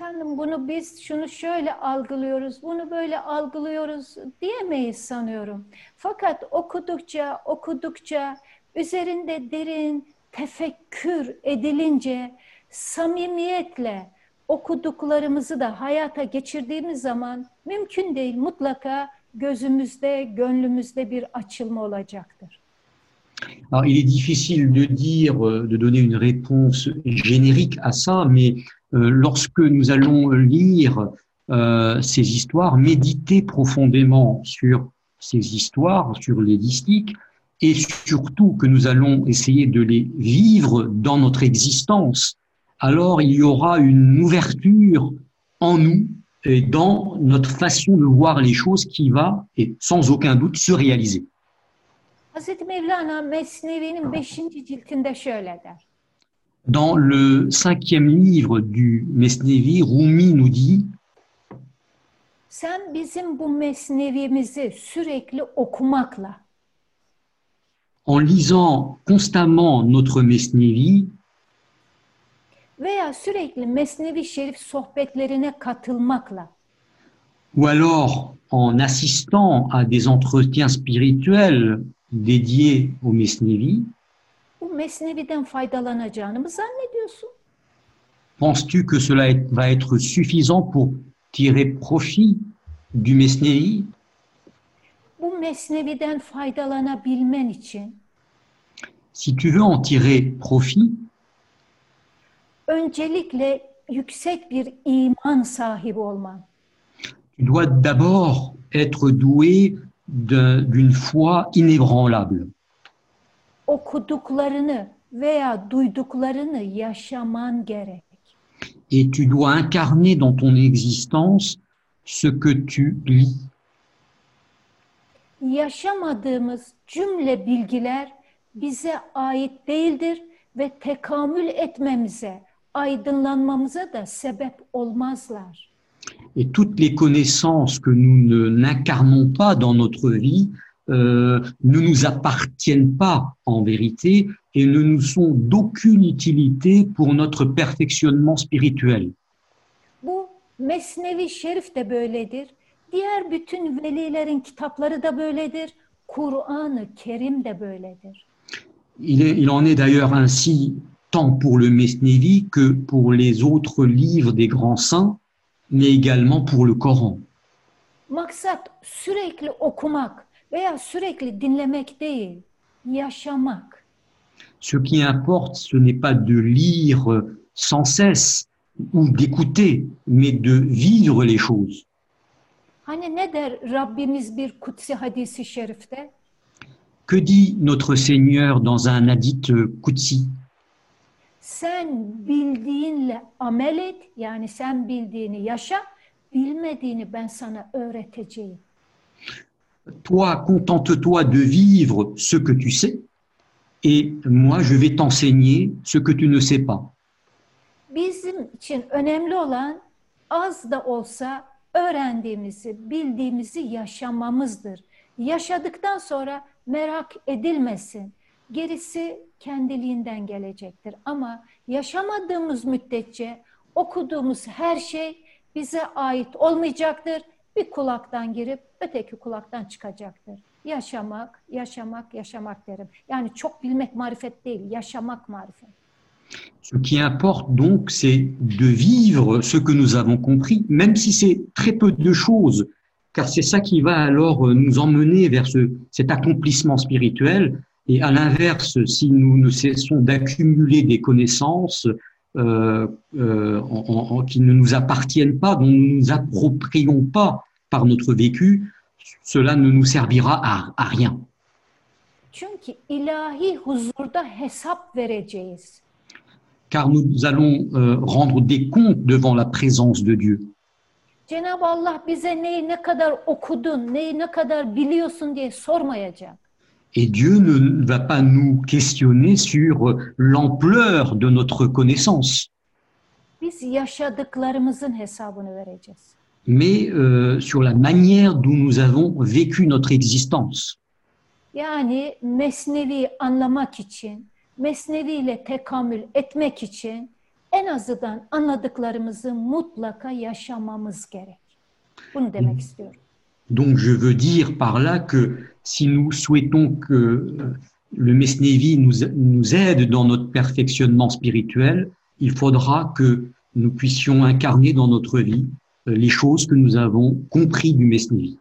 efendim bunu biz şunu şöyle algılıyoruz, bunu böyle algılıyoruz diyemeyiz sanıyorum. Fakat okudukça, okudukça, üzerinde derin tefekkür edilince, samimiyetle okuduklarımızı da hayata geçirdiğimiz zaman mümkün değil mutlaka gözümüzde, gönlümüzde bir açılma olacaktır. Alors, il est difficile de dire, de donner une réponse générique à ça, mais lorsque nous allons lire euh, ces histoires, méditer profondément sur ces histoires, sur les mystiques, et surtout que nous allons essayer de les vivre dans notre existence, alors il y aura une ouverture en nous et dans notre façon de voir les choses qui va, et sans aucun doute, se réaliser. Hazreti Mevlana Mesnevi'nin 5. ciltinde şöyle der. Dans le cinquième livre du Mesnevi, Rumi nous dit Sen bizim bu mesnevimizi sürekli okumakla, en lisant constamment notre Mesnevi veya sürekli Mesnevi Şerif sohbetlerine katılmakla. ou alors en assistant à des entretiens spirituels dédiés au Mesnevi, bu Mesnevi'den faydalanacağını mı zannediyorsun? penses-tu que cela va être suffisant pour tirer profit du Mesnevi? Bu Mesnevi'den faydalanabilmen için Si tu veux en tirer profit, öncelikle yüksek bir iman sahibi olman. tu dois d'abord être doué d'un- d'une foi inébranlable. Okuduklarını veya duyduklarını yaşaman gerek. Et tu dois incarner dans ton existence ce que tu lis. Yaşamadığımız cümle bilgiler bize ait değildir ve tekamül etmemize, aydınlanmamıza da sebep olmazlar. Et toutes les connaissances que nous ne- n'incarnons pas dans notre vie euh, ne nous appartiennent pas en vérité et ne nous sont d'aucune utilité pour notre perfectionnement spirituel. Bu Mesnevi Şerif de böyledir. Diğer bütün velilerin kitapları da böyledir. Kur'an-ı Kerim de böyledir. Il, est- il en est d'ailleurs ainsi tant pour le Mesnevi que pour les autres livres des grands saints, mais également pour le Coran. Maksat sürekli okumak veya sürekli dinlemek değil, yaşamak. Ce qui importe, ce n'est pas de lire sans cesse ou d'écouter, mais de vivre les choses. Hani ne der Rabbimiz bir kutsi hadisi şerifte? Que dit notre Seigneur dans un hadith Qudsi Sen bildiğinle amel et, yani sen bildiğini yaşa, bilmediğini ben sana öğreteceğim. Toi, contente-toi de vivre ce que tu sais, et moi, je vais t'enseigner ce que tu ne sais pas. Bizim için önemli olan az da olsa öğrendiğimizi, bildiğimizi yaşamamızdır. Yaşadıktan sonra merak edilmesin. Gerisi kendiliğinden gelecektir. Ama yaşamadığımız müddetçe okuduğumuz her şey bize ait olmayacaktır. Ce qui importe donc, c'est de vivre ce que nous avons compris, même si c'est très peu de choses, car c'est ça qui va alors euh, nous emmener vers ce, cet accomplissement spirituel. Et à l'inverse, si nous ne cessons d'accumuler des connaissances euh, euh, en- en- en- qui ne nous appartiennent pas, dont nous ne nous approprions pas par notre vécu, cela ne nous servira à, à rien. Car nous allons euh, rendre des comptes devant la présence de Dieu. Cenab-ı Allah bize neyi ne kadar okudun, neyi ne kadar biliyorsun diye sormayacak. Et Dieu ne va pas nous questionner sur l'ampleur de notre connaissance, mais euh, sur la manière dont nous avons vécu notre existence. Yani Mesnevi anlamak için, Mesnevi ile tekamül etmek için en azından anladıklarımızı mutlaka yaşamamız gerek. Bunu demek istiyorum. Donc je veux dire par là que si nous souhaitons que euh, le Mesnevi nous, aide dans notre perfectionnement spirituel, il faudra que nous puissions incarner dans notre vie euh, les choses que nous avons compris du Mesnevi.